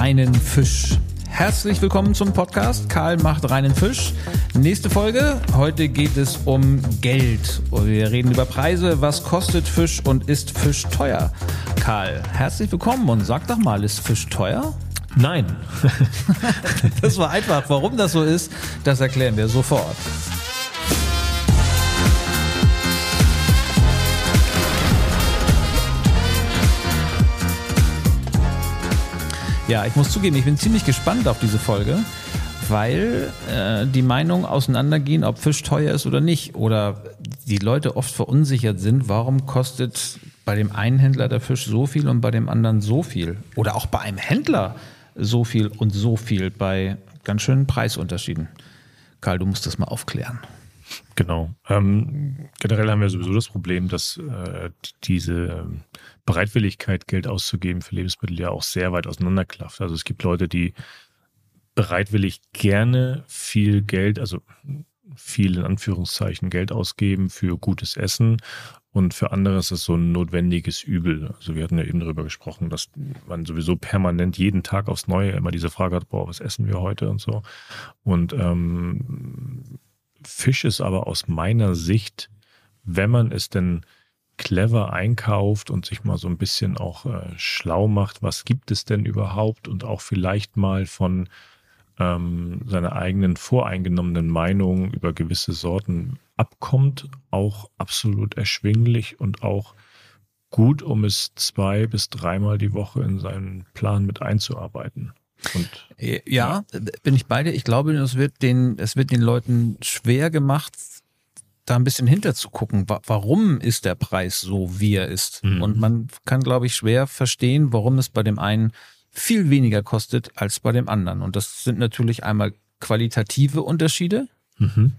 Reinen Fisch. Herzlich willkommen zum Podcast Karl macht reinen Fisch. Nächste Folge. Heute geht es um Geld. Wir reden über Preise. Was kostet Fisch und ist Fisch teuer? Karl, herzlich willkommen und sag doch mal, ist Fisch teuer? Nein. das war einfach. Warum das so ist, das erklären wir sofort. Ja, ich muss zugeben, ich bin ziemlich gespannt auf diese Folge, weil äh, die Meinungen auseinandergehen, ob Fisch teuer ist oder nicht. Oder die Leute oft verunsichert sind, warum kostet bei dem einen Händler der Fisch so viel und bei dem anderen so viel. Oder auch bei einem Händler so viel und so viel bei ganz schönen Preisunterschieden. Karl, du musst das mal aufklären. Genau. Ähm, generell haben wir sowieso das Problem, dass äh, diese ähm, Bereitwilligkeit, Geld auszugeben für Lebensmittel ja auch sehr weit auseinanderklafft. Also es gibt Leute, die bereitwillig gerne viel Geld, also viel in Anführungszeichen Geld ausgeben für gutes Essen und für andere ist es so ein notwendiges Übel. Also wir hatten ja eben darüber gesprochen, dass man sowieso permanent jeden Tag aufs Neue immer diese Frage hat, boah, was essen wir heute und so. Und ähm, Fisch ist aber aus meiner Sicht, wenn man es denn clever einkauft und sich mal so ein bisschen auch äh, schlau macht, was gibt es denn überhaupt und auch vielleicht mal von ähm, seiner eigenen voreingenommenen Meinung über gewisse Sorten abkommt, auch absolut erschwinglich und auch gut, um es zwei bis dreimal die Woche in seinen Plan mit einzuarbeiten. Und, ja, ja, bin ich bei dir. Ich glaube, es wird den, es wird den Leuten schwer gemacht, da ein bisschen hinter zu gucken. Warum ist der Preis so, wie er ist? Mhm. Und man kann, glaube ich, schwer verstehen, warum es bei dem einen viel weniger kostet als bei dem anderen. Und das sind natürlich einmal qualitative Unterschiede. Mhm.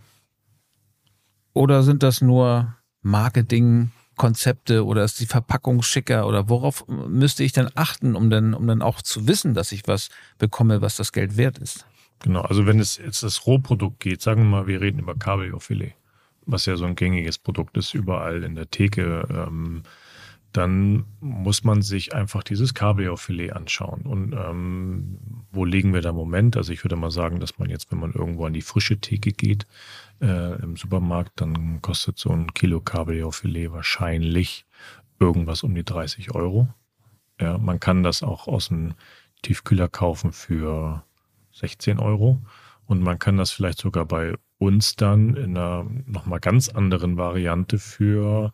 Oder sind das nur Marketing, Konzepte oder ist die Verpackung schicker oder worauf müsste ich denn achten, um dann, um dann auch zu wissen, dass ich was bekomme, was das Geld wert ist? Genau, also wenn es jetzt das Rohprodukt geht, sagen wir mal, wir reden über Kabeljaufilet, was ja so ein gängiges Produkt ist, überall in der Theke, ähm, dann muss man sich einfach dieses Kabeljaufilet anschauen. Und ähm, wo liegen wir da im Moment? Also ich würde mal sagen, dass man jetzt, wenn man irgendwo an die frische Theke geht, äh, im Supermarkt, dann kostet so ein Kilo Kabeljaufilet wahrscheinlich irgendwas um die 30 Euro. Ja, man kann das auch aus dem Tiefkühler kaufen für 16 Euro. Und man kann das vielleicht sogar bei uns dann in einer nochmal ganz anderen Variante für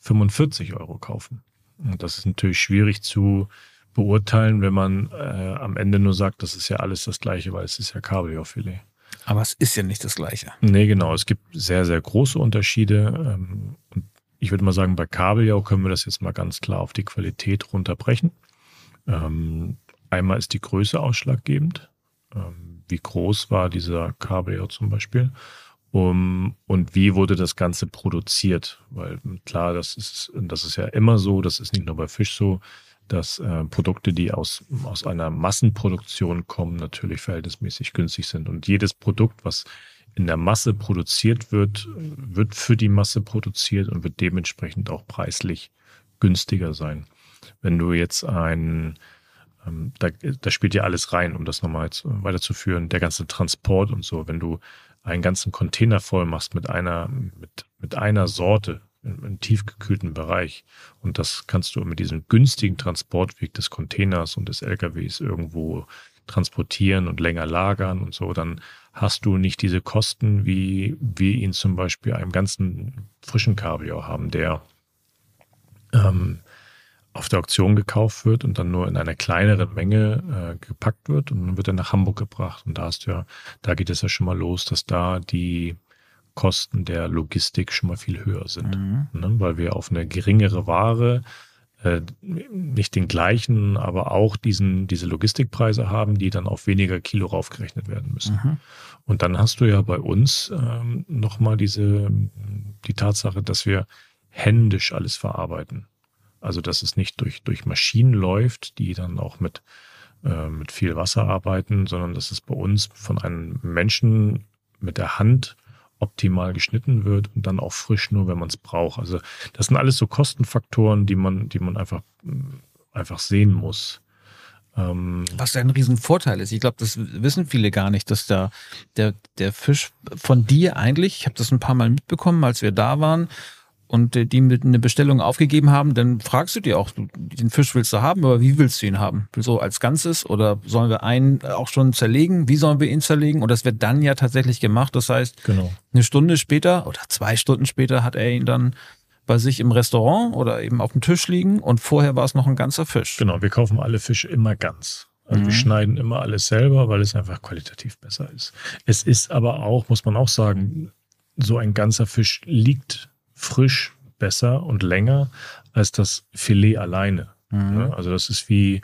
45 Euro kaufen. Und das ist natürlich schwierig zu beurteilen, wenn man äh, am Ende nur sagt, das ist ja alles das Gleiche, weil es ist ja Kabeljaufilet. Aber es ist ja nicht das Gleiche. Nee, genau. Es gibt sehr, sehr große Unterschiede. Ähm, ich würde mal sagen, bei Kabeljau können wir das jetzt mal ganz klar auf die Qualität runterbrechen. Ähm, einmal ist die Größe ausschlaggebend. Ähm, wie groß war dieser Kabeljau zum Beispiel? Um, und wie wurde das Ganze produziert? Weil klar, das ist, das ist ja immer so, das ist nicht nur bei Fisch so, dass äh, Produkte, die aus, aus einer Massenproduktion kommen, natürlich verhältnismäßig günstig sind. Und jedes Produkt, was in der Masse produziert wird, wird für die Masse produziert und wird dementsprechend auch preislich günstiger sein. Wenn du jetzt ein, ähm, da, da spielt ja alles rein, um das nochmal jetzt weiterzuführen, der ganze Transport und so. Wenn du einen ganzen Container voll machst mit einer, mit, mit einer Sorte im, tiefgekühlten Bereich und das kannst du mit diesem günstigen Transportweg des Containers und des LKWs irgendwo transportieren und länger lagern und so, dann hast du nicht diese Kosten, wie wir ihn zum Beispiel einem ganzen frischen Kabeljau haben, der ähm, auf der Auktion gekauft wird und dann nur in einer kleineren Menge äh, gepackt wird und dann wird er nach Hamburg gebracht. Und da hast du ja, da geht es ja schon mal los, dass da die Kosten der Logistik schon mal viel höher sind. Mhm. Ne? Weil wir auf eine geringere Ware äh, nicht den gleichen, aber auch diesen, diese Logistikpreise haben, die dann auf weniger Kilo raufgerechnet werden müssen. Mhm. Und dann hast du ja bei uns ähm, nochmal diese, die Tatsache, dass wir händisch alles verarbeiten. Also, dass es nicht durch, durch Maschinen läuft, die dann auch mit, äh, mit viel Wasser arbeiten, sondern dass es bei uns von einem Menschen mit der Hand optimal geschnitten wird und dann auch frisch nur, wenn man es braucht. Also das sind alles so Kostenfaktoren, die man, die man einfach, einfach sehen muss. Ähm, Was ein Riesenvorteil ist. Ich glaube, das wissen viele gar nicht, dass da der, der Fisch von dir eigentlich, ich habe das ein paar Mal mitbekommen, als wir da waren, und die mit eine Bestellung aufgegeben haben, dann fragst du dir auch, den Fisch willst du haben, aber wie willst du ihn haben? So als Ganzes oder sollen wir einen auch schon zerlegen? Wie sollen wir ihn zerlegen? Und das wird dann ja tatsächlich gemacht. Das heißt, genau. eine Stunde später oder zwei Stunden später hat er ihn dann bei sich im Restaurant oder eben auf dem Tisch liegen und vorher war es noch ein ganzer Fisch. Genau, wir kaufen alle Fische immer ganz. Also mhm. wir schneiden immer alles selber, weil es einfach qualitativ besser ist. Es ist aber auch, muss man auch sagen, so ein ganzer Fisch liegt frisch besser und länger als das Filet alleine. Mhm. Also das ist wie,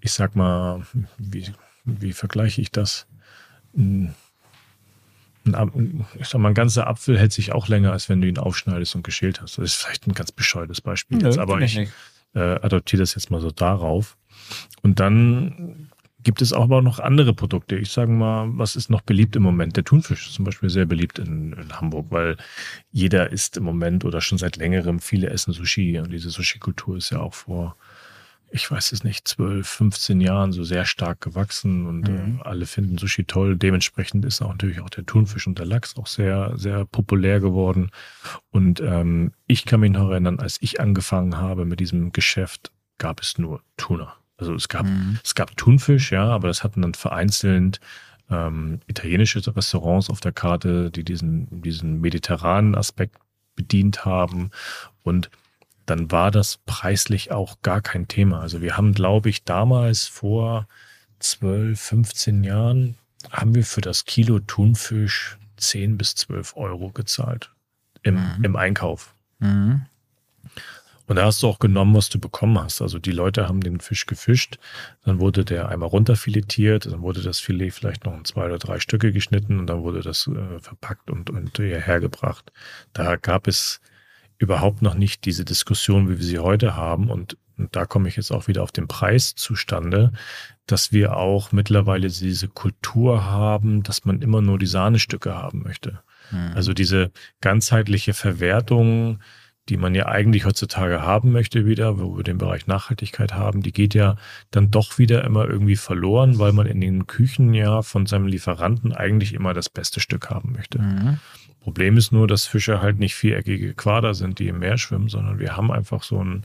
ich sag mal, wie, wie vergleiche ich das? Ein, ein, ich sag mal, ein ganzer Apfel hält sich auch länger, als wenn du ihn aufschneidest und geschält hast. Das ist vielleicht ein ganz bescheuertes Beispiel Nö, jetzt, aber ich, ich äh, adoptiere das jetzt mal so darauf. Und dann gibt es auch aber noch andere Produkte. Ich sage mal, was ist noch beliebt im Moment? Der Thunfisch ist zum Beispiel sehr beliebt in, in, Hamburg, weil jeder isst im Moment oder schon seit längerem, viele essen Sushi. Und diese Sushi-Kultur ist ja auch vor, ich weiß es nicht, 12, 15 Jahren so sehr stark gewachsen und mhm. äh, alle finden Sushi toll. Dementsprechend ist auch natürlich auch der Thunfisch und der Lachs auch sehr, sehr populär geworden. Und ähm, ich kann mich noch erinnern, als ich angefangen habe mit diesem Geschäft, gab es nur Tuna. Also es gab, mhm. es gab Thunfisch, ja, aber das hatten dann vereinzelt ähm, italienische Restaurants auf der Karte, die diesen, diesen mediterranen Aspekt bedient haben. Und dann war das preislich auch gar kein Thema. Also wir haben, glaube ich, damals vor 12, 15 Jahren, haben wir für das Kilo Thunfisch 10 bis 12 Euro gezahlt im, mhm. im Einkauf. Mhm. Und da hast du auch genommen, was du bekommen hast. Also die Leute haben den Fisch gefischt, dann wurde der einmal runterfiletiert, dann wurde das Filet vielleicht noch in zwei oder drei Stücke geschnitten und dann wurde das äh, verpackt und, und hierher gebracht. Da gab es überhaupt noch nicht diese Diskussion, wie wir sie heute haben. Und, und da komme ich jetzt auch wieder auf den Preis zustande, dass wir auch mittlerweile diese Kultur haben, dass man immer nur die Sahnestücke haben möchte. Mhm. Also diese ganzheitliche Verwertung, die man ja eigentlich heutzutage haben möchte wieder, wo wir den Bereich Nachhaltigkeit haben, die geht ja dann doch wieder immer irgendwie verloren, weil man in den Küchen ja von seinem Lieferanten eigentlich immer das beste Stück haben möchte. Mhm. Problem ist nur, dass Fische halt nicht viereckige Quader sind, die im Meer schwimmen, sondern wir haben einfach so einen,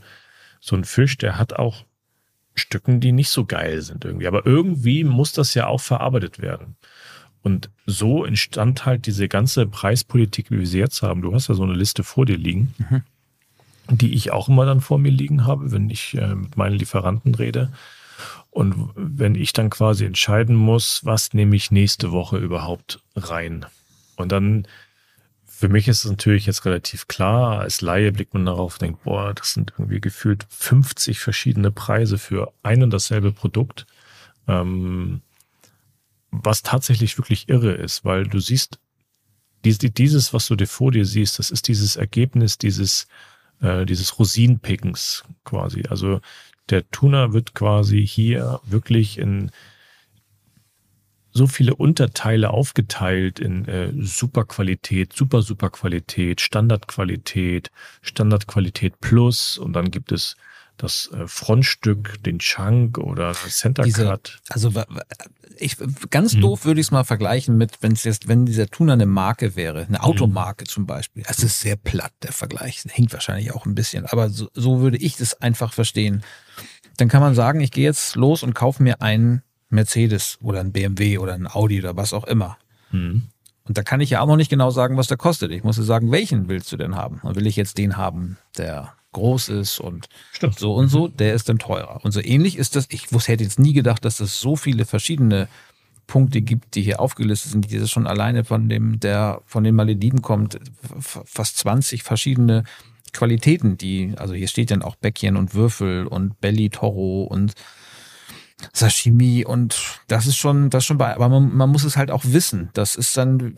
so einen Fisch, der hat auch Stücken, die nicht so geil sind irgendwie. Aber irgendwie muss das ja auch verarbeitet werden. Und so entstand halt diese ganze Preispolitik, wie wir sie jetzt haben. Du hast ja so eine Liste vor dir liegen, mhm. die ich auch immer dann vor mir liegen habe, wenn ich äh, mit meinen Lieferanten rede. Und wenn ich dann quasi entscheiden muss, was nehme ich nächste Woche überhaupt rein. Und dann, für mich ist es natürlich jetzt relativ klar, als Laie blickt man darauf und denkt, boah, das sind irgendwie gefühlt 50 verschiedene Preise für ein und dasselbe Produkt. Ähm, was tatsächlich wirklich irre ist, weil du siehst, dieses, was du dir vor dir siehst, das ist dieses Ergebnis dieses, äh, dieses Rosinenpickens quasi. Also der Tuna wird quasi hier wirklich in so viele Unterteile aufgeteilt in äh, Superqualität, super super Qualität, Standardqualität, Standardqualität Plus und dann gibt es das äh, Frontstück, den Chunk oder Center Diese, Cut. Also ich ganz hm. doof würde ich es mal vergleichen mit, wenn es jetzt, wenn dieser Tuner eine Marke wäre, eine Automarke hm. zum Beispiel. Es ist sehr platt, der Vergleich. Das hinkt wahrscheinlich auch ein bisschen, aber so, so würde ich das einfach verstehen. Dann kann man sagen, ich gehe jetzt los und kaufe mir einen Mercedes oder ein BMW oder ein Audi oder was auch immer. Hm. Und da kann ich ja auch noch nicht genau sagen, was der kostet. Ich muss ja sagen, welchen willst du denn haben? Und will ich jetzt den haben, der groß ist und Stimmt. so und so, der ist dann teurer. Und so ähnlich ist das, ich wusste, hätte jetzt nie gedacht, dass es so viele verschiedene Punkte gibt, die hier aufgelistet sind, die das schon alleine von dem, der von den Malediven kommt, fast 20 verschiedene Qualitäten, die, also hier steht dann auch Bäckchen und Würfel und Belly Toro und Sashimi und das ist schon, das ist schon bei, aber man, man muss es halt auch wissen. Das ist dann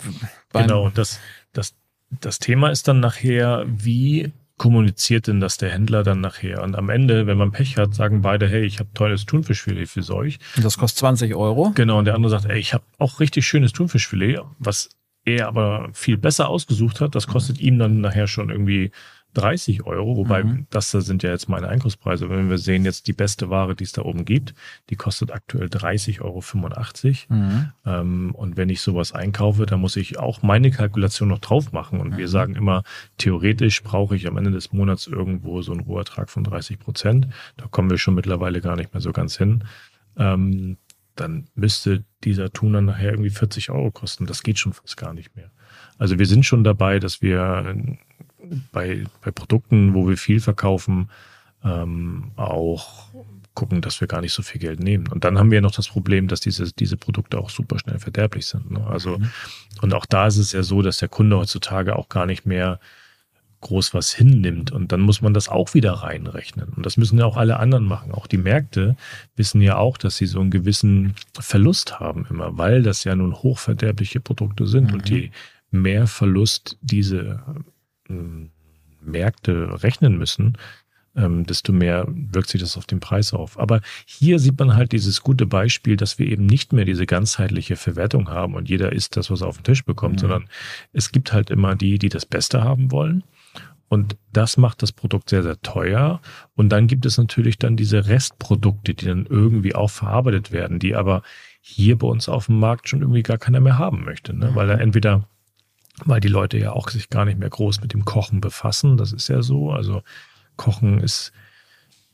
Genau, und das, das, das Thema ist dann nachher, wie kommuniziert denn das der Händler dann nachher? Und am Ende, wenn man Pech hat, sagen beide, hey, ich habe tolles Thunfischfilet für euch. Und das kostet 20 Euro. Genau, und der andere sagt, ey, ich habe auch richtig schönes Thunfischfilet, was er aber viel besser ausgesucht hat. Das kostet ihm dann nachher schon irgendwie 30 Euro, wobei mhm. das sind ja jetzt meine Einkaufspreise. Wenn wir sehen jetzt die beste Ware, die es da oben gibt, die kostet aktuell 30,85 Euro. Mhm. Ähm, und wenn ich sowas einkaufe, dann muss ich auch meine Kalkulation noch drauf machen. Und mhm. wir sagen immer, theoretisch brauche ich am Ende des Monats irgendwo so einen Rohertrag von 30 Prozent. Da kommen wir schon mittlerweile gar nicht mehr so ganz hin. Ähm, dann müsste dieser Tuner nachher irgendwie 40 Euro kosten. Das geht schon fast gar nicht mehr. Also wir sind schon dabei, dass wir bei, bei Produkten, wo wir viel verkaufen, ähm, auch gucken, dass wir gar nicht so viel Geld nehmen. Und dann haben wir noch das Problem, dass diese, diese Produkte auch super schnell verderblich sind. Ne? Also, mhm. und auch da ist es ja so, dass der Kunde heutzutage auch gar nicht mehr groß was hinnimmt. Und dann muss man das auch wieder reinrechnen. Und das müssen ja auch alle anderen machen. Auch die Märkte wissen ja auch, dass sie so einen gewissen Verlust haben immer, weil das ja nun hochverderbliche Produkte sind. Mhm. Und je mehr Verlust diese Märkte rechnen müssen, ähm, desto mehr wirkt sich das auf den Preis auf. Aber hier sieht man halt dieses gute Beispiel, dass wir eben nicht mehr diese ganzheitliche Verwertung haben und jeder isst das, was er auf den Tisch bekommt, mhm. sondern es gibt halt immer die, die das Beste haben wollen und das macht das Produkt sehr, sehr teuer. Und dann gibt es natürlich dann diese Restprodukte, die dann irgendwie auch verarbeitet werden, die aber hier bei uns auf dem Markt schon irgendwie gar keiner mehr haben möchte. Ne? Weil er mhm. entweder, weil die Leute ja auch sich gar nicht mehr groß mit dem Kochen befassen, das ist ja so. Also Kochen ist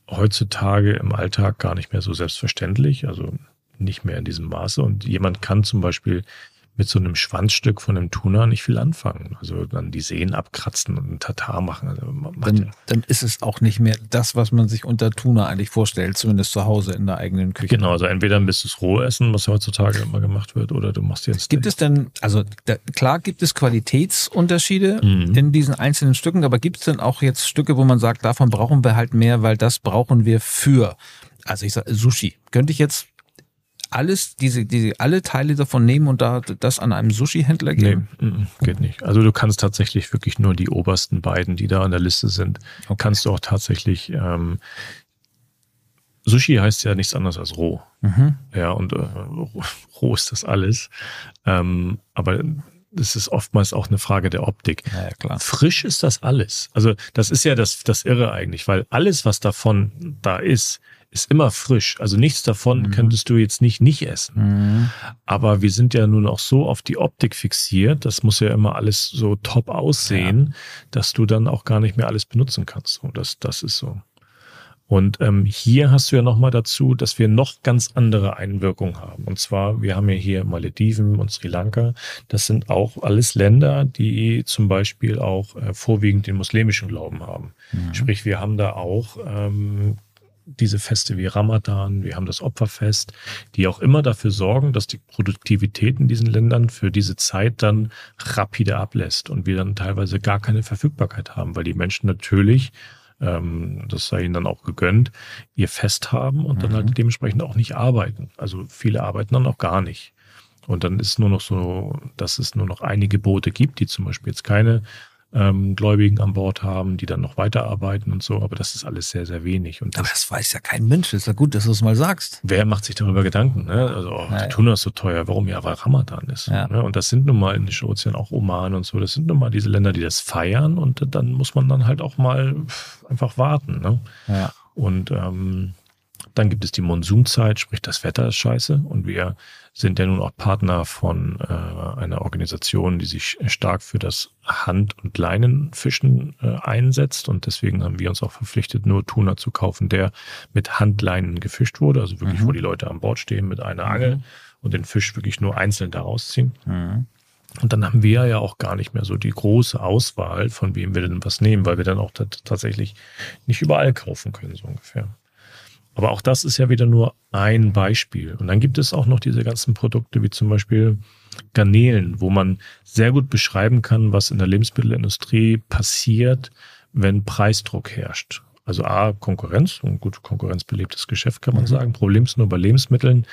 heutzutage im Alltag gar nicht mehr so selbstverständlich, also nicht mehr in diesem Maße. Und jemand kann zum Beispiel mit so einem Schwanzstück von einem Tuna nicht viel anfangen. Also dann die Sehnen abkratzen und einen Tatar machen. Also dann, dann, ist es auch nicht mehr das, was man sich unter Tuna eigentlich vorstellt, zumindest zu Hause in der eigenen Küche. Genau, also entweder müsst du es roh essen, was heutzutage immer gemacht wird, oder du machst jetzt. Gibt es denn, also da, klar gibt es Qualitätsunterschiede mhm. in diesen einzelnen Stücken, aber gibt es denn auch jetzt Stücke, wo man sagt, davon brauchen wir halt mehr, weil das brauchen wir für also ich sage Sushi. Könnte ich jetzt alles, diese, diese, alle Teile davon nehmen und da das an einem Sushi-Händler geben? Nee, geht nicht. Also du kannst tatsächlich wirklich nur die obersten beiden, die da an der Liste sind, okay. kannst du auch tatsächlich ähm, Sushi heißt ja nichts anderes als roh. Mhm. Ja, und äh, roh ist das alles. Ähm, aber das ist oftmals auch eine Frage der Optik. Ja, klar. Frisch ist das alles. Also das ist ja das, das Irre eigentlich, weil alles, was davon da ist, ist immer frisch. Also nichts davon mhm. könntest du jetzt nicht nicht essen. Mhm. Aber wir sind ja nun auch so auf die Optik fixiert. Das muss ja immer alles so top aussehen, ja. dass du dann auch gar nicht mehr alles benutzen kannst. Und das, das ist so. Und ähm, hier hast du ja nochmal dazu, dass wir noch ganz andere Einwirkungen haben. Und zwar, wir haben ja hier Malediven und Sri Lanka. Das sind auch alles Länder, die zum Beispiel auch äh, vorwiegend den muslimischen Glauben haben. Mhm. Sprich, wir haben da auch ähm, diese Feste wie Ramadan, wir haben das Opferfest, die auch immer dafür sorgen, dass die Produktivität in diesen Ländern für diese Zeit dann rapide ablässt und wir dann teilweise gar keine Verfügbarkeit haben, weil die Menschen natürlich, ähm, das sei ihnen dann auch gegönnt, ihr Fest haben und mhm. dann halt dementsprechend auch nicht arbeiten. Also viele arbeiten dann auch gar nicht. Und dann ist nur noch so, dass es nur noch einige Boote gibt, die zum Beispiel jetzt keine ähm, Gläubigen an Bord haben, die dann noch weiterarbeiten und so, aber das ist alles sehr, sehr wenig. Und das, aber das weiß ja kein Mensch, das ist ja gut, dass du es mal sagst. Wer macht sich darüber Gedanken? Ne? Also, oh, naja. Tuna ist so teuer, warum? Ja, weil Ramadan ist. Ja. Ne? Und das sind nun mal in den Ozean auch Oman und so, das sind nun mal diese Länder, die das feiern und dann muss man dann halt auch mal einfach warten. Ne? Ja. Und ähm, dann gibt es die Monsunzeit, sprich das Wetter ist scheiße und wir sind ja nun auch Partner von äh, einer Organisation, die sich stark für das Hand- und Leinenfischen äh, einsetzt und deswegen haben wir uns auch verpflichtet, nur Tuna zu kaufen, der mit Handleinen gefischt wurde, also wirklich, mhm. wo die Leute an Bord stehen mit einer Angel mhm. und den Fisch wirklich nur einzeln daraus ziehen. Mhm. Und dann haben wir ja auch gar nicht mehr so die große Auswahl, von wem wir denn was nehmen, weil wir dann auch tatsächlich nicht überall kaufen können, so ungefähr. Aber auch das ist ja wieder nur ein Beispiel. Und dann gibt es auch noch diese ganzen Produkte wie zum Beispiel Garnelen, wo man sehr gut beschreiben kann, was in der Lebensmittelindustrie passiert, wenn Preisdruck herrscht. Also A, Konkurrenz, und gut, konkurrenzbelebtes Geschäft kann man mhm. sagen. Problem ist nur bei Lebensmitteln,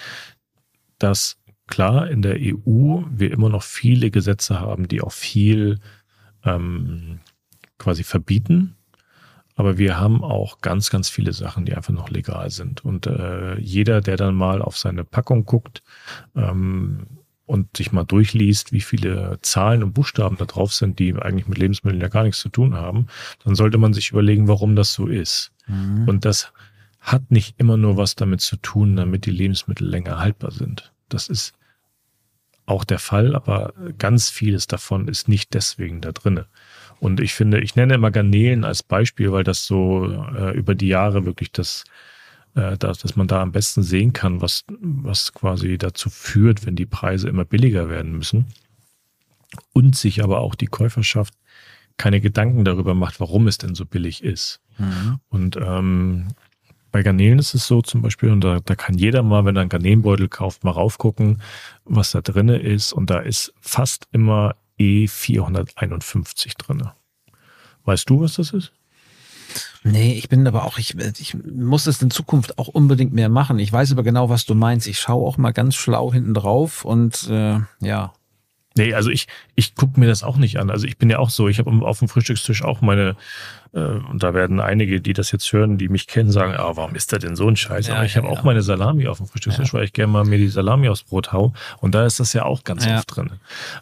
dass klar in der EU wir immer noch viele Gesetze haben, die auch viel ähm, quasi verbieten aber wir haben auch ganz, ganz viele Sachen, die einfach noch legal sind. Und äh, jeder, der dann mal auf seine Packung guckt, ähm, und sich mal durchliest, wie viele Zahlen und Buchstaben da drauf sind, die eigentlich mit Lebensmitteln ja gar nichts zu tun haben, dann sollte man sich überlegen, warum das so ist. Mhm. Und das hat nicht immer nur was damit zu tun, damit die Lebensmittel länger haltbar sind. Das ist auch der Fall, aber ganz vieles davon ist nicht deswegen da drinne. Und ich finde, ich nenne immer Garnelen als Beispiel, weil das so äh, über die Jahre wirklich das äh, dass, dass man da am besten sehen kann, was, was quasi dazu führt, wenn die Preise immer billiger werden müssen. Und sich aber auch die Käuferschaft keine Gedanken darüber macht, warum es denn so billig ist. Mhm. Und ähm, bei Garnelen ist es so zum Beispiel, und da, da kann jeder mal, wenn er einen Garnelenbeutel kauft, mal raufgucken, was da drinne ist. Und da ist fast immer E451 drinne. Weißt du, was das ist? Nee, ich bin aber auch, ich, ich muss das in Zukunft auch unbedingt mehr machen. Ich weiß aber genau, was du meinst. Ich schaue auch mal ganz schlau hinten drauf und äh, ja, Nee, also ich, ich gucke mir das auch nicht an. Also ich bin ja auch so, ich habe auf dem Frühstückstisch auch meine, äh, und da werden einige, die das jetzt hören, die mich kennen, sagen, ah, warum ist da denn so ein Scheiß? Ja, Aber ich ja, habe ja. auch meine Salami auf dem Frühstückstisch, weil ich gerne mal mir die Salami aufs Brot hau. Und da ist das ja auch ganz oft drin.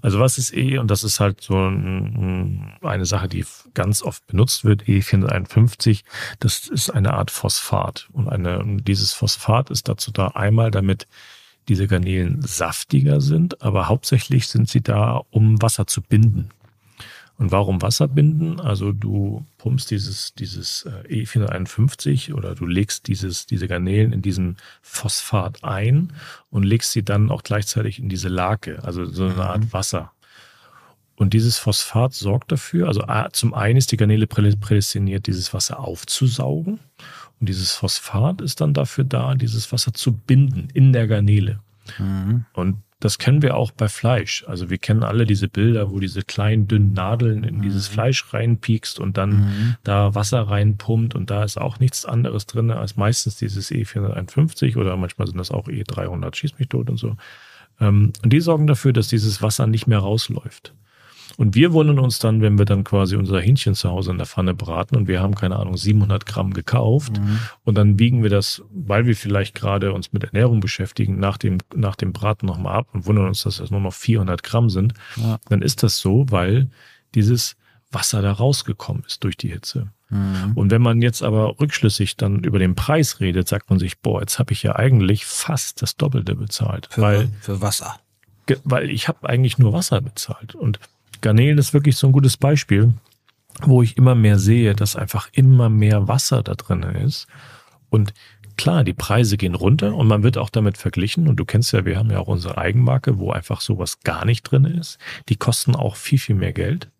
Also was ist eh, und das ist halt so ein, eine Sache, die ganz oft benutzt wird, E451, das ist eine Art Phosphat. Und eine, und dieses Phosphat ist dazu da einmal, damit diese Garnelen saftiger sind, aber hauptsächlich sind sie da, um Wasser zu binden. Und warum Wasser binden? Also du pumpst dieses, dieses äh, E451 oder du legst dieses, diese Garnelen in diesen Phosphat ein und legst sie dann auch gleichzeitig in diese Lake, also so eine Art mhm. Wasser. Und dieses Phosphat sorgt dafür, also zum einen ist die Garnele prädestiniert, dieses Wasser aufzusaugen. Und dieses Phosphat ist dann dafür da, dieses Wasser zu binden in der Garnele. Mhm. Und das kennen wir auch bei Fleisch. Also wir kennen alle diese Bilder, wo diese kleinen, dünnen Nadeln in mhm. dieses Fleisch reinpiekst und dann mhm. da Wasser reinpumpt und da ist auch nichts anderes drin als meistens dieses E451 oder manchmal sind das auch E300, schieß mich tot und so. Ähm, und die sorgen dafür, dass dieses Wasser nicht mehr rausläuft. Und wir wundern uns dann, wenn wir dann quasi unser Hähnchen zu Hause in der Pfanne braten und wir haben, keine Ahnung, 700 Gramm gekauft mhm. und dann wiegen wir das, weil wir vielleicht gerade uns mit Ernährung beschäftigen, nach dem, nach dem Braten nochmal ab und wundern uns, dass das nur noch 400 Gramm sind. Ja. Dann ist das so, weil dieses Wasser da rausgekommen ist durch die Hitze. Mhm. Und wenn man jetzt aber rückschlüssig dann über den Preis redet, sagt man sich, boah, jetzt habe ich ja eigentlich fast das Doppelte bezahlt. Für, weil, für Wasser. Weil ich habe eigentlich nur Wasser bezahlt. Und Garnelen ist wirklich so ein gutes Beispiel, wo ich immer mehr sehe, dass einfach immer mehr Wasser da drin ist. Und klar, die Preise gehen runter und man wird auch damit verglichen. Und du kennst ja, wir haben ja auch unsere Eigenmarke, wo einfach sowas gar nicht drin ist. Die kosten auch viel, viel mehr Geld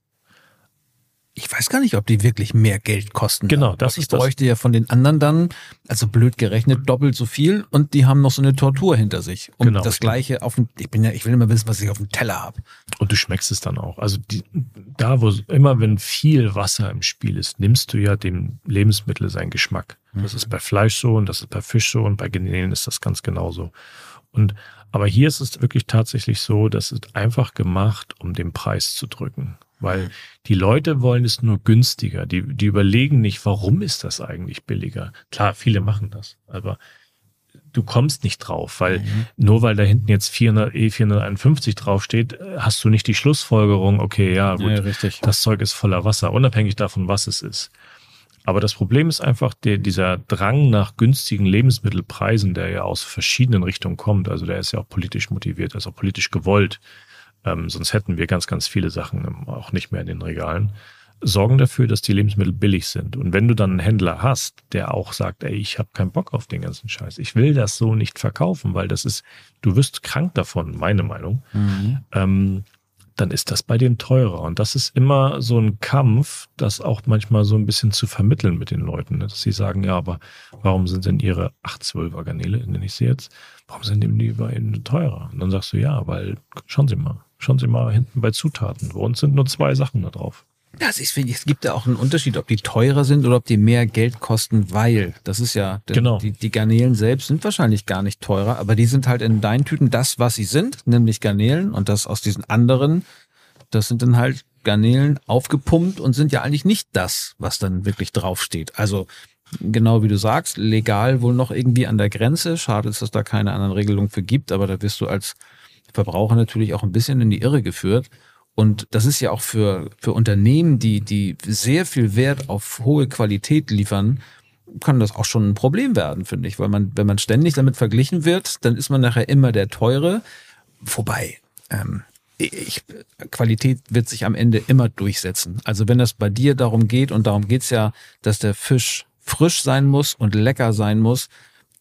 ich weiß gar nicht, ob die wirklich mehr Geld kosten. Genau, das ich ist bräuchte das. ja von den anderen dann, also blöd gerechnet, doppelt so viel und die haben noch so eine Tortur hinter sich. Und genau, das gleiche auf dem, ich bin ja, ich will immer wissen, was ich auf dem Teller habe. Und du schmeckst es dann auch. Also die, da, wo immer wenn viel Wasser im Spiel ist, nimmst du ja dem Lebensmittel seinen Geschmack. Das ist bei Fleisch so und das ist bei Fisch so und bei Garnelen ist das ganz genauso. Und aber hier ist es wirklich tatsächlich so, dass es einfach gemacht, um den Preis zu drücken. Weil die Leute wollen es nur günstiger. Die, die überlegen nicht, warum ist das eigentlich billiger? Klar, viele machen das, aber du kommst nicht drauf, weil mhm. nur weil da hinten jetzt 400, E451 draufsteht, hast du nicht die Schlussfolgerung, okay, ja, gut, ja, das Zeug ist voller Wasser, unabhängig davon, was es ist. Aber das Problem ist einfach der, dieser Drang nach günstigen Lebensmittelpreisen, der ja aus verschiedenen Richtungen kommt. Also der ist ja auch politisch motiviert, der ist auch politisch gewollt. Ähm, sonst hätten wir ganz, ganz viele Sachen auch nicht mehr in den Regalen. Sorgen dafür, dass die Lebensmittel billig sind. Und wenn du dann einen Händler hast, der auch sagt, ey, ich habe keinen Bock auf den ganzen Scheiß, ich will das so nicht verkaufen, weil das ist, du wirst krank davon, meine Meinung. Mhm. Ähm, dann ist das bei dem teurer. Und das ist immer so ein Kampf, das auch manchmal so ein bisschen zu vermitteln mit den Leuten. Ne? Dass sie sagen, ja, aber warum sind denn ihre 812er Garnele, nenne ich sie jetzt, warum sind denn die bei ihnen teurer? Und dann sagst du, ja, weil, schauen Sie mal, schauen Sie mal hinten bei Zutaten. Bei uns sind nur zwei Sachen da drauf. Also ich finde, es gibt ja auch einen Unterschied, ob die teurer sind oder ob die mehr Geld kosten, weil das ist ja, genau. die, die Garnelen selbst sind wahrscheinlich gar nicht teurer, aber die sind halt in deinen Tüten das, was sie sind, nämlich Garnelen und das aus diesen anderen, das sind dann halt Garnelen aufgepumpt und sind ja eigentlich nicht das, was dann wirklich draufsteht. Also genau wie du sagst, legal wohl noch irgendwie an der Grenze. Schade ist, dass da keine anderen Regelungen für gibt, aber da wirst du als Verbraucher natürlich auch ein bisschen in die Irre geführt. Und das ist ja auch für, für Unternehmen, die, die sehr viel Wert auf hohe Qualität liefern, kann das auch schon ein Problem werden, finde ich. Weil man, wenn man ständig damit verglichen wird, dann ist man nachher immer der Teure. Wobei, ähm, ich, Qualität wird sich am Ende immer durchsetzen. Also wenn es bei dir darum geht, und darum geht's ja, dass der Fisch frisch sein muss und lecker sein muss,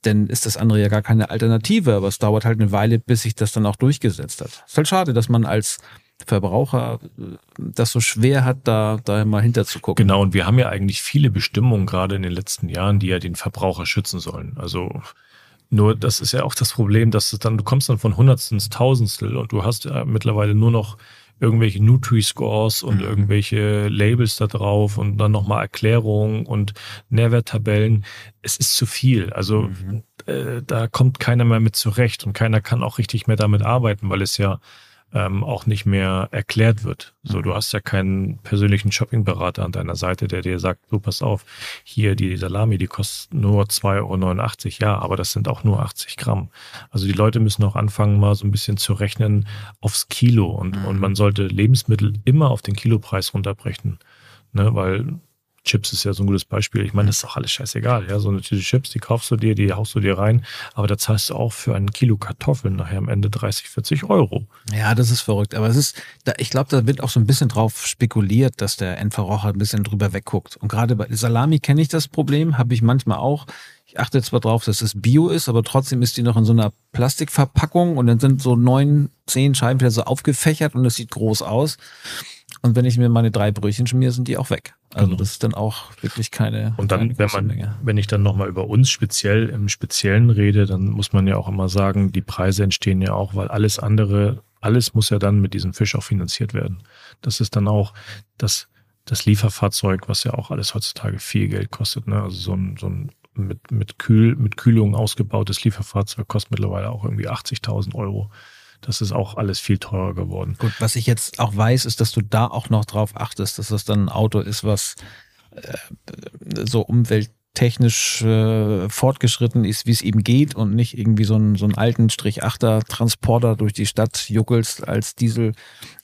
dann ist das andere ja gar keine Alternative. Aber es dauert halt eine Weile, bis sich das dann auch durchgesetzt hat. Ist halt schade, dass man als Verbraucher äh, das so schwer hat, da, da mal hinter zu gucken. Genau, und wir haben ja eigentlich viele Bestimmungen gerade in den letzten Jahren, die ja den Verbraucher schützen sollen. Also nur das ist ja auch das Problem, dass dann, du kommst dann von Hundertstel ins Tausendstel und du hast ja mittlerweile nur noch irgendwelche Nutri-Scores und mhm. irgendwelche Labels da drauf und dann nochmal Erklärungen und Nährwerttabellen. Es ist zu viel. Also mhm. äh, da kommt keiner mehr mit zurecht und keiner kann auch richtig mehr damit arbeiten, weil es ja ähm, auch nicht mehr erklärt wird. So, mhm. du hast ja keinen persönlichen Shoppingberater an deiner Seite, der dir sagt, du pass auf, hier die Salami, die kostet nur 2,89 Euro. Ja, aber das sind auch nur 80 Gramm. Also die Leute müssen auch anfangen, mal so ein bisschen zu rechnen aufs Kilo und, mhm. und man sollte Lebensmittel immer auf den Kilopreis runterbrechen. Ne, weil Chips ist ja so ein gutes Beispiel. Ich meine, das ist doch alles scheißegal. Ja, so eine Tüte Chips, die kaufst du dir, die haust du dir rein, aber da zahlst du auch für ein Kilo Kartoffeln nachher am Ende 30, 40 Euro. Ja, das ist verrückt. Aber es ist, da, ich glaube, da wird auch so ein bisschen drauf spekuliert, dass der Endverbraucher ein bisschen drüber wegguckt. Und gerade bei Salami kenne ich das Problem, habe ich manchmal auch. Ich achte zwar drauf, dass es Bio ist, aber trotzdem ist die noch in so einer Plastikverpackung und dann sind so neun, zehn Scheiben wieder so aufgefächert und es sieht groß aus. Und wenn ich mir meine drei Brötchen schmier, sind die auch weg. Also genau. das ist dann auch wirklich keine. Und dann, wenn man, Menge. wenn ich dann nochmal über uns speziell im Speziellen rede, dann muss man ja auch immer sagen, die Preise entstehen ja auch, weil alles andere, alles muss ja dann mit diesem Fisch auch finanziert werden. Das ist dann auch das, das Lieferfahrzeug, was ja auch alles heutzutage viel Geld kostet. Ne? Also so ein, so ein mit, mit, Kühl, mit Kühlung ausgebautes Lieferfahrzeug kostet mittlerweile auch irgendwie 80.000 Euro das ist auch alles viel teurer geworden. Gut, was ich jetzt auch weiß, ist, dass du da auch noch drauf achtest, dass das dann ein Auto ist, was äh, so umwelttechnisch äh, fortgeschritten ist, wie es eben geht und nicht irgendwie so einen, so einen alten Strich-Achter-Transporter durch die Stadt juckelst als Diesel.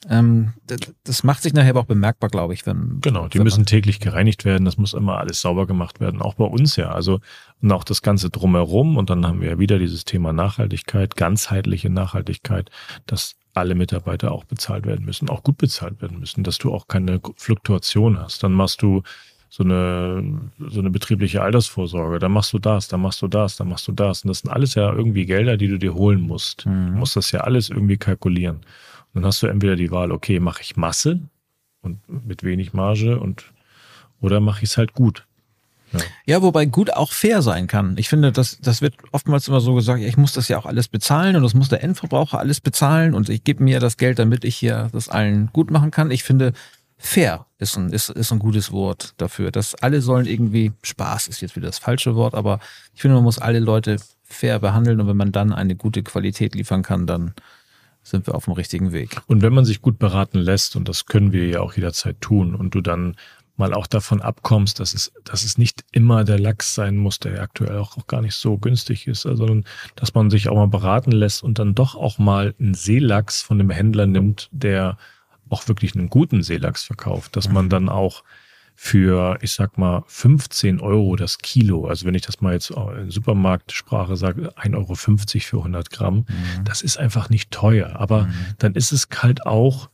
Ähm, das, das macht sich nachher aber auch bemerkbar, glaube ich. Wenn, genau, die müssen täglich gereinigt werden, das muss immer alles sauber gemacht werden, auch bei uns ja. Also und auch das Ganze drumherum. Und dann haben wir ja wieder dieses Thema Nachhaltigkeit, ganzheitliche Nachhaltigkeit, dass alle Mitarbeiter auch bezahlt werden müssen, auch gut bezahlt werden müssen, dass du auch keine Fluktuation hast. Dann machst du so eine, so eine betriebliche Altersvorsorge, dann machst du das, dann machst du das, dann machst du das. Und das sind alles ja irgendwie Gelder, die du dir holen musst. Mhm. Du musst das ja alles irgendwie kalkulieren. Und dann hast du entweder die Wahl, okay, mache ich Masse und mit wenig Marge und oder mache ich es halt gut. Ja. ja, wobei gut auch fair sein kann. Ich finde, das, das wird oftmals immer so gesagt, ich muss das ja auch alles bezahlen und das muss der Endverbraucher alles bezahlen und ich gebe mir das Geld, damit ich hier das allen gut machen kann. Ich finde, fair ist ein, ist, ist ein gutes Wort dafür. Dass alle sollen irgendwie, Spaß ist jetzt wieder das falsche Wort, aber ich finde, man muss alle Leute fair behandeln und wenn man dann eine gute Qualität liefern kann, dann sind wir auf dem richtigen Weg. Und wenn man sich gut beraten lässt, und das können wir ja auch jederzeit tun, und du dann mal auch davon abkommst, dass es, dass es nicht immer der Lachs sein muss, der aktuell auch, auch gar nicht so günstig ist, sondern dass man sich auch mal beraten lässt und dann doch auch mal einen Seelachs von dem Händler nimmt, der auch wirklich einen guten Seelachs verkauft, dass man mhm. dann auch für, ich sag mal, 15 Euro das Kilo, also wenn ich das mal jetzt in Supermarktsprache sage, 1,50 Euro für 100 Gramm, mhm. das ist einfach nicht teuer. Aber mhm. dann ist es halt auch,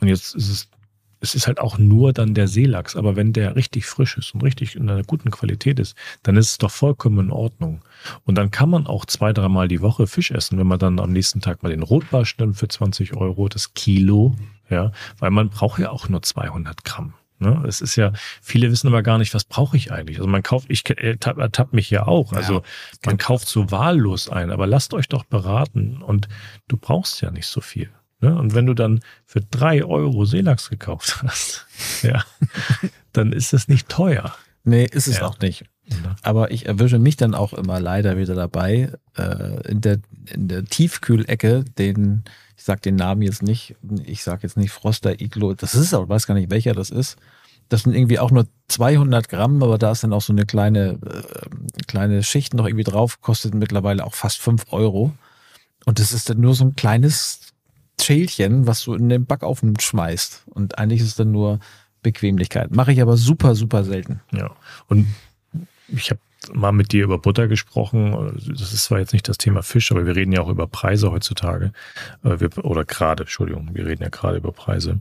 und jetzt ist es es ist halt auch nur dann der Seelachs. Aber wenn der richtig frisch ist und richtig in einer guten Qualität ist, dann ist es doch vollkommen in Ordnung. Und dann kann man auch zwei, dreimal die Woche Fisch essen, wenn man dann am nächsten Tag mal den Rotbarsch nimmt für 20 Euro, das Kilo, ja, weil man braucht ja auch nur 200 Gramm. Ne? Es ist ja, viele wissen aber gar nicht, was brauche ich eigentlich. Also man kauft, ich ertappe mich ja auch. Also ja, man kauft so wahllos ein, aber lasst euch doch beraten und du brauchst ja nicht so viel. Ne? Und wenn du dann für drei Euro Seelachs gekauft hast, ja, dann ist das nicht teuer. Nee, ist es ja. auch nicht. Aber ich erwische mich dann auch immer leider wieder dabei, äh, in der, in der Tiefkühlecke, den, ich sag den Namen jetzt nicht, ich sag jetzt nicht Froster Iglo, das ist ich weiß gar nicht welcher das ist. Das sind irgendwie auch nur 200 Gramm, aber da ist dann auch so eine kleine, äh, kleine Schicht noch irgendwie drauf, kostet mittlerweile auch fast fünf Euro. Und das ist dann nur so ein kleines Schälchen, was du in den Backofen schmeißt. Und eigentlich ist es dann nur Bequemlichkeit. Mache ich aber super, super selten. Ja. Und ich habe mal mit dir über Butter gesprochen. Das ist zwar jetzt nicht das Thema Fisch, aber wir reden ja auch über Preise heutzutage. Äh, oder gerade, Entschuldigung, wir reden ja gerade über Preise.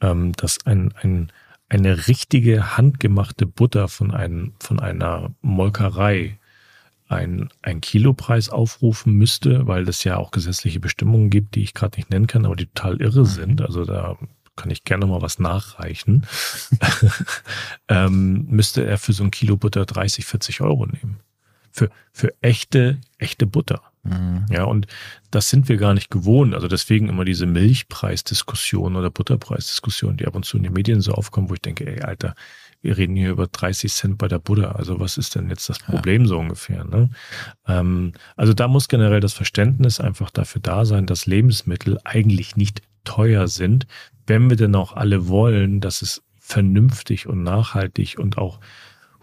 Ähm, dass ein, ein, eine richtige handgemachte Butter von, einem, von einer Molkerei ein, ein Kilopreis aufrufen müsste, weil es ja auch gesetzliche Bestimmungen gibt, die ich gerade nicht nennen kann, aber die total irre sind. Also da kann ich gerne mal was nachreichen, ähm, müsste er für so ein Kilo Butter 30, 40 Euro nehmen. Für, für echte, echte Butter. Mhm. Ja, und das sind wir gar nicht gewohnt. Also deswegen immer diese Milchpreisdiskussion oder Butterpreisdiskussion, die ab und zu in den Medien so aufkommen, wo ich denke, ey, Alter, wir reden hier über 30 Cent bei der Butter. Also was ist denn jetzt das Problem ja. so ungefähr? Ne? Ähm, also da muss generell das Verständnis einfach dafür da sein, dass Lebensmittel eigentlich nicht teuer sind, wenn wir denn auch alle wollen, dass es vernünftig und nachhaltig und auch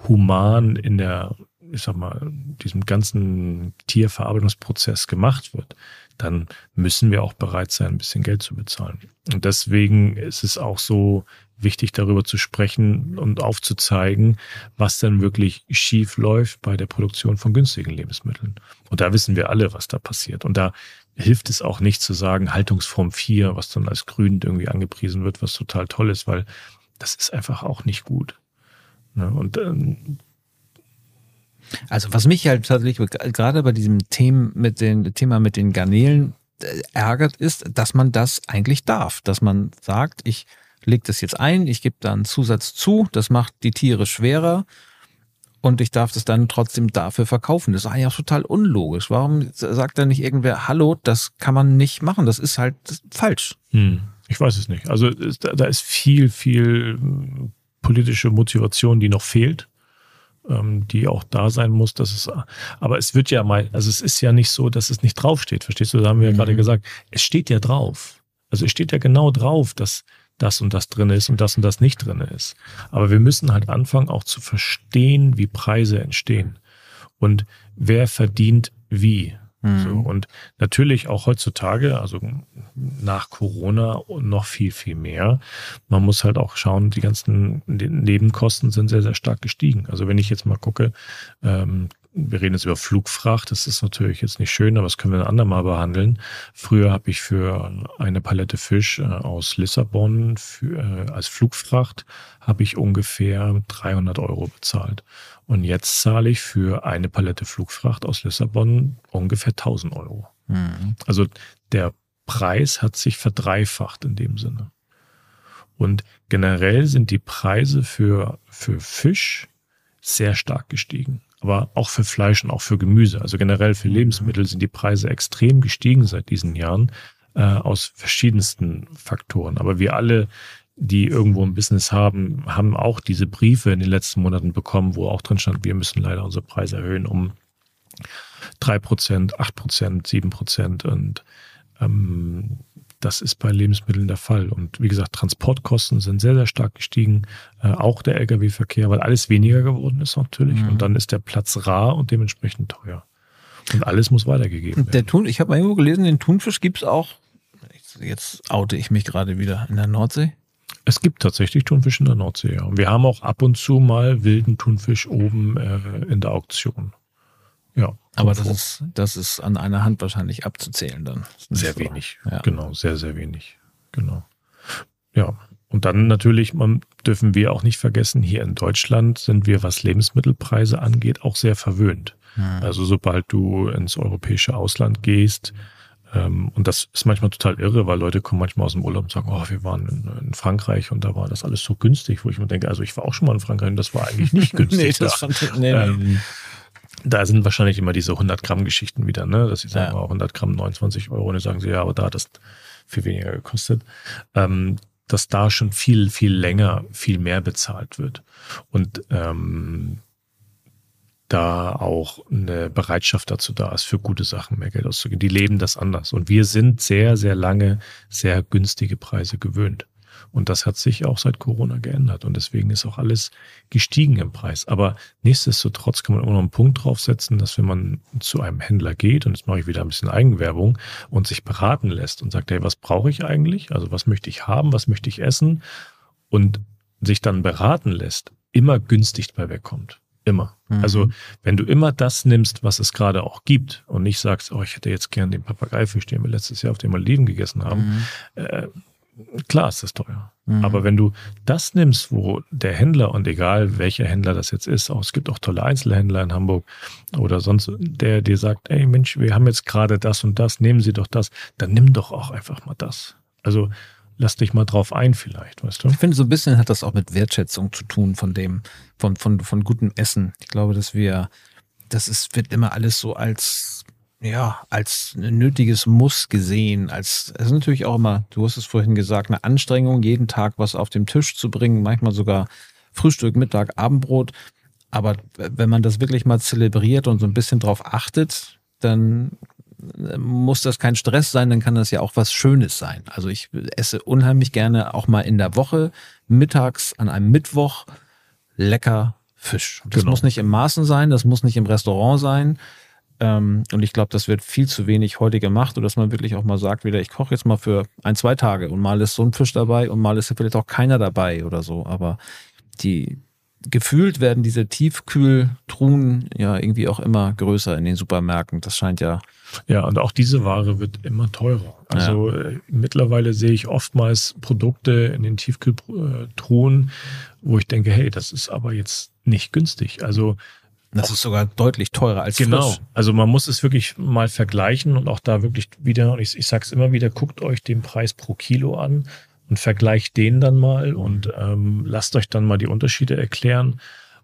human in der, ich sag mal, diesem ganzen Tierverarbeitungsprozess gemacht wird, dann müssen wir auch bereit sein, ein bisschen Geld zu bezahlen. Und deswegen ist es auch so wichtig, darüber zu sprechen und aufzuzeigen, was denn wirklich schief läuft bei der Produktion von günstigen Lebensmitteln. Und da wissen wir alle, was da passiert. Und da hilft es auch nicht zu sagen, Haltungsform 4, was dann als grün irgendwie angepriesen wird, was total toll ist, weil das ist einfach auch nicht gut. Ne? Und ähm, also was mich halt tatsächlich gerade bei diesem Thema mit den Thema mit den Garnelen äh, ärgert, ist, dass man das eigentlich darf, dass man sagt, ich lege das jetzt ein, ich gebe da einen Zusatz zu, das macht die Tiere schwerer und ich darf das dann trotzdem dafür verkaufen. Das ist eigentlich auch total unlogisch. Warum sagt da nicht irgendwer, hallo, das kann man nicht machen, das ist halt falsch. Hm. Ich weiß es nicht. Also da ist viel, viel hm, politische Motivation, die noch fehlt, ähm, die auch da sein muss. Dass es, aber es wird ja mal, also es ist ja nicht so, dass es nicht draufsteht. Verstehst du? Da haben wir ja mhm. gerade gesagt, es steht ja drauf. Also es steht ja genau drauf, dass das und das drin ist und das und das nicht drin ist. Aber wir müssen halt anfangen auch zu verstehen, wie Preise entstehen und wer verdient wie. Mhm. So, und natürlich auch heutzutage, also nach Corona noch viel, viel mehr. Man muss halt auch schauen, die ganzen Nebenkosten sind sehr, sehr stark gestiegen. Also wenn ich jetzt mal gucke, ähm, wir reden jetzt über Flugfracht, das ist natürlich jetzt nicht schön, aber das können wir ein andermal behandeln. Früher habe ich für eine Palette Fisch äh, aus Lissabon für, äh, als Flugfracht habe ich ungefähr 300 Euro bezahlt. Und jetzt zahle ich für eine Palette Flugfracht aus Lissabon ungefähr 1000 Euro. Mhm. Also der Preis hat sich verdreifacht in dem Sinne. Und generell sind die Preise für, für Fisch sehr stark gestiegen aber auch für Fleisch und auch für Gemüse. Also generell für Lebensmittel sind die Preise extrem gestiegen seit diesen Jahren äh, aus verschiedensten Faktoren. Aber wir alle, die irgendwo ein Business haben, haben auch diese Briefe in den letzten Monaten bekommen, wo auch drin stand, wir müssen leider unsere Preise erhöhen um drei Prozent, acht Prozent, sieben Prozent und ähm, das ist bei Lebensmitteln der Fall. Und wie gesagt, Transportkosten sind sehr, sehr stark gestiegen. Äh, auch der Lkw-Verkehr, weil alles weniger geworden ist natürlich. Mhm. Und dann ist der Platz rar und dementsprechend teuer. Und alles muss weitergegeben werden. Der Thun, ich habe mal irgendwo gelesen, den Thunfisch gibt es auch, jetzt oute ich mich gerade wieder, in der Nordsee. Es gibt tatsächlich Thunfisch in der Nordsee, ja. Und wir haben auch ab und zu mal wilden Thunfisch oben äh, in der Auktion. Ja. Aber das ist, das ist an einer Hand wahrscheinlich abzuzählen dann. Sehr wenig. Ja. Genau, sehr, sehr wenig. Genau. Ja. Und dann natürlich, man dürfen wir auch nicht vergessen, hier in Deutschland sind wir, was Lebensmittelpreise angeht, auch sehr verwöhnt. Hm. Also sobald du ins europäische Ausland gehst, ähm, und das ist manchmal total irre, weil Leute kommen manchmal aus dem Urlaub und sagen, oh, wir waren in, in, Frankreich und da war das alles so günstig, wo ich mir denke, also ich war auch schon mal in Frankreich und das war eigentlich nicht günstig. nee, das da. fand, nee, ähm, da sind wahrscheinlich immer diese 100 Gramm Geschichten wieder, ne? Dass sie sagen, ja. oh, 100 Gramm 29 Euro und dann sagen sie, ja, aber da hat das viel weniger gekostet. Ähm, dass da schon viel, viel länger, viel mehr bezahlt wird. Und ähm, da auch eine Bereitschaft dazu da ist, für gute Sachen mehr Geld auszugeben. Die leben das anders. Und wir sind sehr, sehr lange sehr günstige Preise gewöhnt. Und das hat sich auch seit Corona geändert. Und deswegen ist auch alles gestiegen im Preis. Aber nichtsdestotrotz kann man immer noch einen Punkt draufsetzen, dass wenn man zu einem Händler geht, und jetzt mache ich wieder ein bisschen Eigenwerbung, und sich beraten lässt und sagt, hey, was brauche ich eigentlich? Also was möchte ich haben? Was möchte ich essen? Und sich dann beraten lässt, immer günstig dabei wegkommt. Immer. Mhm. Also wenn du immer das nimmst, was es gerade auch gibt und nicht sagst, oh, ich hätte jetzt gern den Papageifisch, den wir letztes Jahr auf den Malediven gegessen haben, mhm. äh, klar ist das teuer. Mhm. Aber wenn du das nimmst, wo der Händler und egal welcher Händler das jetzt ist, auch es gibt auch tolle Einzelhändler in Hamburg oder sonst, der dir sagt, ey Mensch, wir haben jetzt gerade das und das, nehmen Sie doch das, dann nimm doch auch einfach mal das. Also lass dich mal drauf ein vielleicht, weißt du? Ich finde, so ein bisschen hat das auch mit Wertschätzung zu tun von dem, von, von, von gutem Essen. Ich glaube, dass wir, das ist, wird immer alles so als, ja, als nötiges Muss gesehen, als, es ist natürlich auch immer, du hast es vorhin gesagt, eine Anstrengung, jeden Tag was auf dem Tisch zu bringen, manchmal sogar Frühstück, Mittag, Abendbrot. Aber wenn man das wirklich mal zelebriert und so ein bisschen drauf achtet, dann muss das kein Stress sein, dann kann das ja auch was Schönes sein. Also ich esse unheimlich gerne auch mal in der Woche mittags an einem Mittwoch lecker Fisch. Das genau. muss nicht im Maßen sein, das muss nicht im Restaurant sein. Ähm, und ich glaube, das wird viel zu wenig heute gemacht, und dass man wirklich auch mal sagt, wieder, ich koche jetzt mal für ein, zwei Tage und mal ist so ein Fisch dabei und mal ist vielleicht auch keiner dabei oder so. Aber die, gefühlt werden diese Tiefkühltruhen ja irgendwie auch immer größer in den Supermärkten. Das scheint ja. Ja, und auch diese Ware wird immer teurer. Also ja. äh, mittlerweile sehe ich oftmals Produkte in den Tiefkühltruhen, wo ich denke, hey, das ist aber jetzt nicht günstig. Also das ist sogar deutlich teurer als genau. Frisch. Also man muss es wirklich mal vergleichen und auch da wirklich wieder, und ich, ich sage es immer wieder, guckt euch den Preis pro Kilo an und vergleicht den dann mal und ähm, lasst euch dann mal die Unterschiede erklären.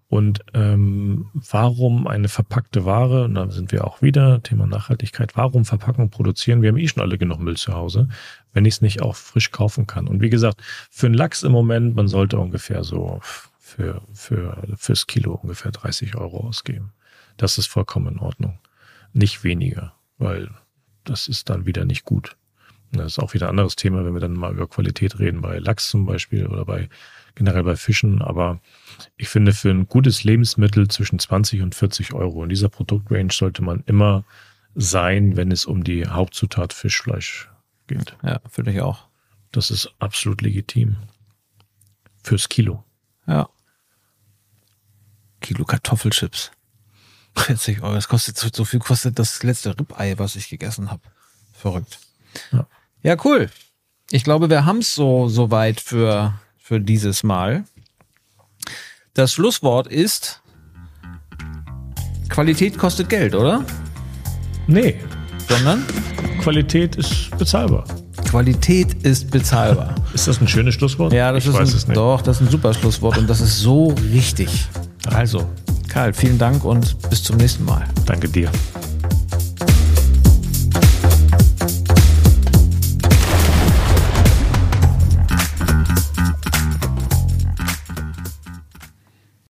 Und ähm, warum eine verpackte Ware, und da sind wir auch wieder, Thema Nachhaltigkeit, warum Verpackung produzieren? Wir haben eh schon alle genug Müll zu Hause, wenn ich es nicht auch frisch kaufen kann. Und wie gesagt, für einen Lachs im Moment, man sollte ungefähr so für, für, fürs Kilo ungefähr 30 Euro ausgeben. Das ist vollkommen in Ordnung. Nicht weniger, weil das ist dann wieder nicht gut. Das ist auch wieder ein anderes Thema, wenn wir dann mal über Qualität reden, bei Lachs zum Beispiel oder bei generell bei Fischen. Aber ich finde, für ein gutes Lebensmittel zwischen 20 und 40 Euro in dieser Produktrange sollte man immer sein, wenn es um die Hauptzutat Fischfleisch geht. Ja, finde ich auch. Das ist absolut legitim. Fürs Kilo. Ja. Kilo Kartoffelchips. 40 Euro. Das kostet so viel kostet das letzte Ribei, was ich gegessen habe. Verrückt. Ja. Ja, cool. Ich glaube, wir haben es so, so weit für, für dieses Mal. Das Schlusswort ist, Qualität kostet Geld, oder? Nee. Sondern? Qualität ist bezahlbar. Qualität ist bezahlbar. ist das ein schönes Schlusswort? Ja, das ich ist ein, es nicht. Doch, das ist ein super Schlusswort und das ist so richtig. Also, Karl, vielen Dank und bis zum nächsten Mal. Danke dir.